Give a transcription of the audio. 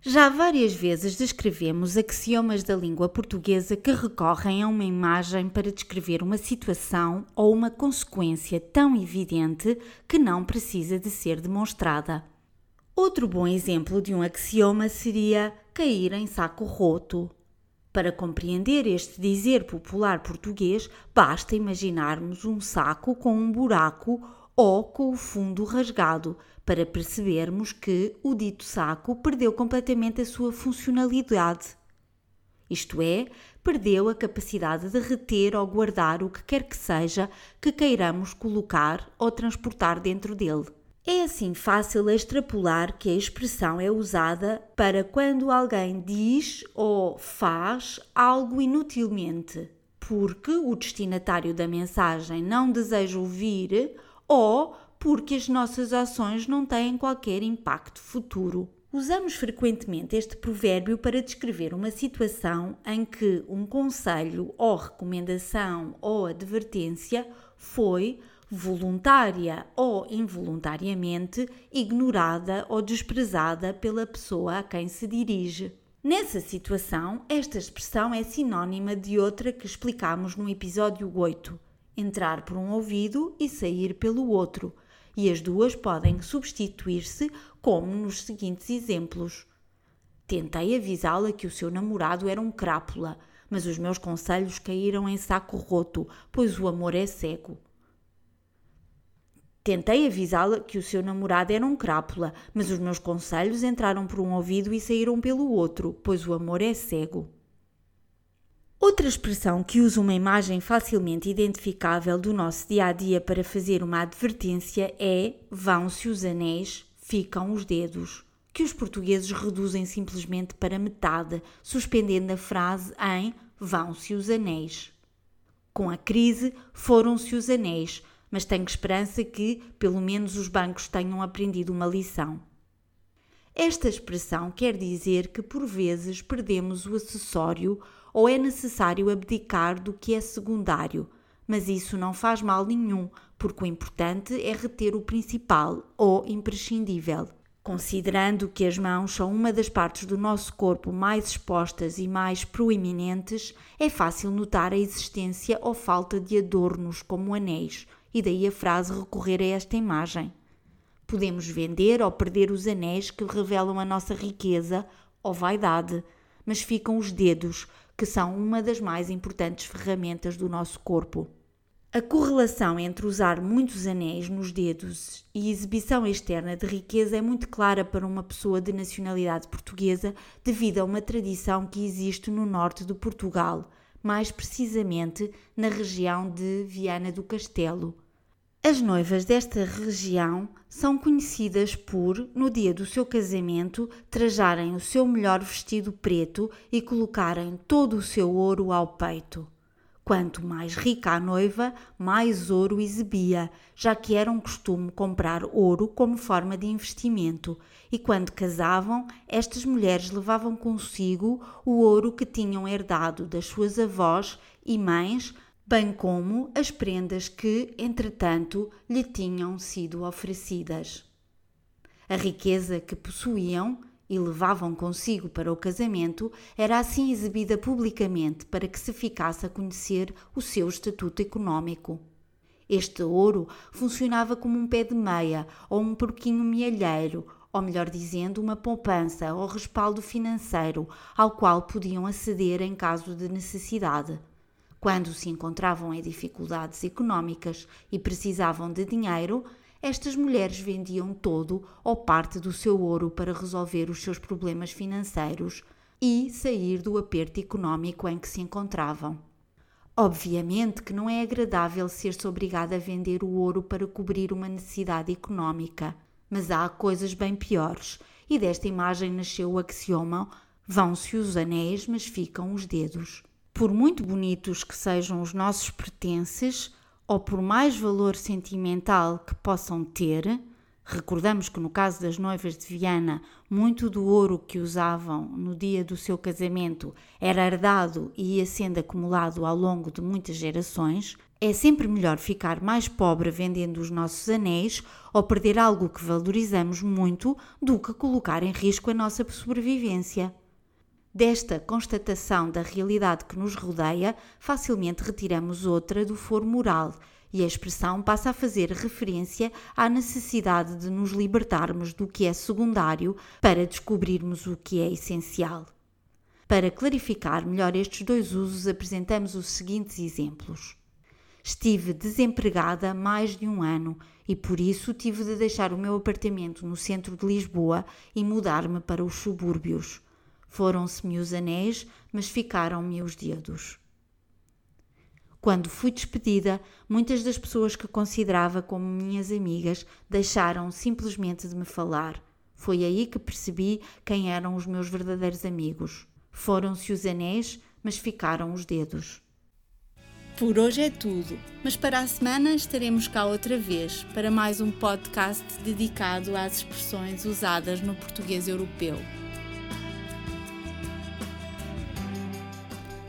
Já várias vezes descrevemos axiomas da língua portuguesa que recorrem a uma imagem para descrever uma situação ou uma consequência tão evidente que não precisa de ser demonstrada. Outro bom exemplo de um axioma seria cair em saco roto. Para compreender este dizer popular português, basta imaginarmos um saco com um buraco ou com o fundo rasgado, para percebermos que o dito saco perdeu completamente a sua funcionalidade. Isto é, perdeu a capacidade de reter ou guardar o que quer que seja que queiramos colocar ou transportar dentro dele. É assim fácil extrapolar que a expressão é usada para quando alguém diz ou faz algo inutilmente, porque o destinatário da mensagem não deseja ouvir ou porque as nossas ações não têm qualquer impacto futuro. Usamos frequentemente este provérbio para descrever uma situação em que um conselho ou recomendação ou advertência foi voluntária ou involuntariamente ignorada ou desprezada pela pessoa a quem se dirige. Nessa situação, esta expressão é sinônima de outra que explicamos no episódio 8: entrar por um ouvido e sair pelo outro e as duas podem substituir-se, como nos seguintes exemplos. Tentei avisá-la que o seu namorado era um crápula, mas os meus conselhos caíram em saco roto, pois o amor é cego. Tentei avisá-la que o seu namorado era um crápula, mas os meus conselhos entraram por um ouvido e saíram pelo outro, pois o amor é cego. Outra expressão que usa uma imagem facilmente identificável do nosso dia a dia para fazer uma advertência é vão-se os anéis, ficam os dedos, que os portugueses reduzem simplesmente para metade, suspendendo a frase em vão-se os anéis. Com a crise, foram-se os anéis, mas tenho esperança que, pelo menos, os bancos tenham aprendido uma lição. Esta expressão quer dizer que por vezes perdemos o acessório ou é necessário abdicar do que é secundário, mas isso não faz mal nenhum, porque o importante é reter o principal ou imprescindível. Considerando que as mãos são uma das partes do nosso corpo mais expostas e mais proeminentes, é fácil notar a existência ou falta de adornos como anéis, e daí a frase recorrer a esta imagem. Podemos vender ou perder os anéis que revelam a nossa riqueza ou vaidade, mas ficam os dedos, que são uma das mais importantes ferramentas do nosso corpo. A correlação entre usar muitos anéis nos dedos e exibição externa de riqueza é muito clara para uma pessoa de nacionalidade portuguesa devido a uma tradição que existe no norte de Portugal, mais precisamente na região de Viana do Castelo. As noivas desta região são conhecidas por, no dia do seu casamento, trajarem o seu melhor vestido preto e colocarem todo o seu ouro ao peito. Quanto mais rica a noiva, mais ouro exibia, já que era um costume comprar ouro como forma de investimento, e quando casavam, estas mulheres levavam consigo o ouro que tinham herdado das suas avós e mães bem como as prendas que, entretanto, lhe tinham sido oferecidas. A riqueza que possuíam e levavam consigo para o casamento era assim exibida publicamente para que se ficasse a conhecer o seu estatuto econômico. Este ouro funcionava como um pé de meia ou um porquinho mielheiro, ou melhor dizendo, uma poupança ou respaldo financeiro ao qual podiam aceder em caso de necessidade. Quando se encontravam em dificuldades económicas e precisavam de dinheiro, estas mulheres vendiam todo ou parte do seu ouro para resolver os seus problemas financeiros e sair do aperto económico em que se encontravam. Obviamente que não é agradável ser-se obrigada a vender o ouro para cobrir uma necessidade económica, mas há coisas bem piores, e desta imagem nasceu o axioma: vão-se os anéis, mas ficam os dedos. Por muito bonitos que sejam os nossos pertences, ou por mais valor sentimental que possam ter, recordamos que no caso das noivas de Viana, muito do ouro que usavam no dia do seu casamento era herdado e ia sendo acumulado ao longo de muitas gerações, é sempre melhor ficar mais pobre vendendo os nossos anéis ou perder algo que valorizamos muito do que colocar em risco a nossa sobrevivência. Desta constatação da realidade que nos rodeia, facilmente retiramos outra do foro moral e a expressão passa a fazer referência à necessidade de nos libertarmos do que é secundário para descobrirmos o que é essencial. Para clarificar melhor estes dois usos, apresentamos os seguintes exemplos. Estive desempregada mais de um ano e por isso tive de deixar o meu apartamento no centro de Lisboa e mudar-me para os subúrbios. Foram-se-me os anéis, mas ficaram-me os dedos. Quando fui despedida, muitas das pessoas que considerava como minhas amigas deixaram simplesmente de me falar. Foi aí que percebi quem eram os meus verdadeiros amigos. Foram-se os anéis, mas ficaram os dedos. Por hoje é tudo, mas para a semana estaremos cá outra vez para mais um podcast dedicado às expressões usadas no português europeu.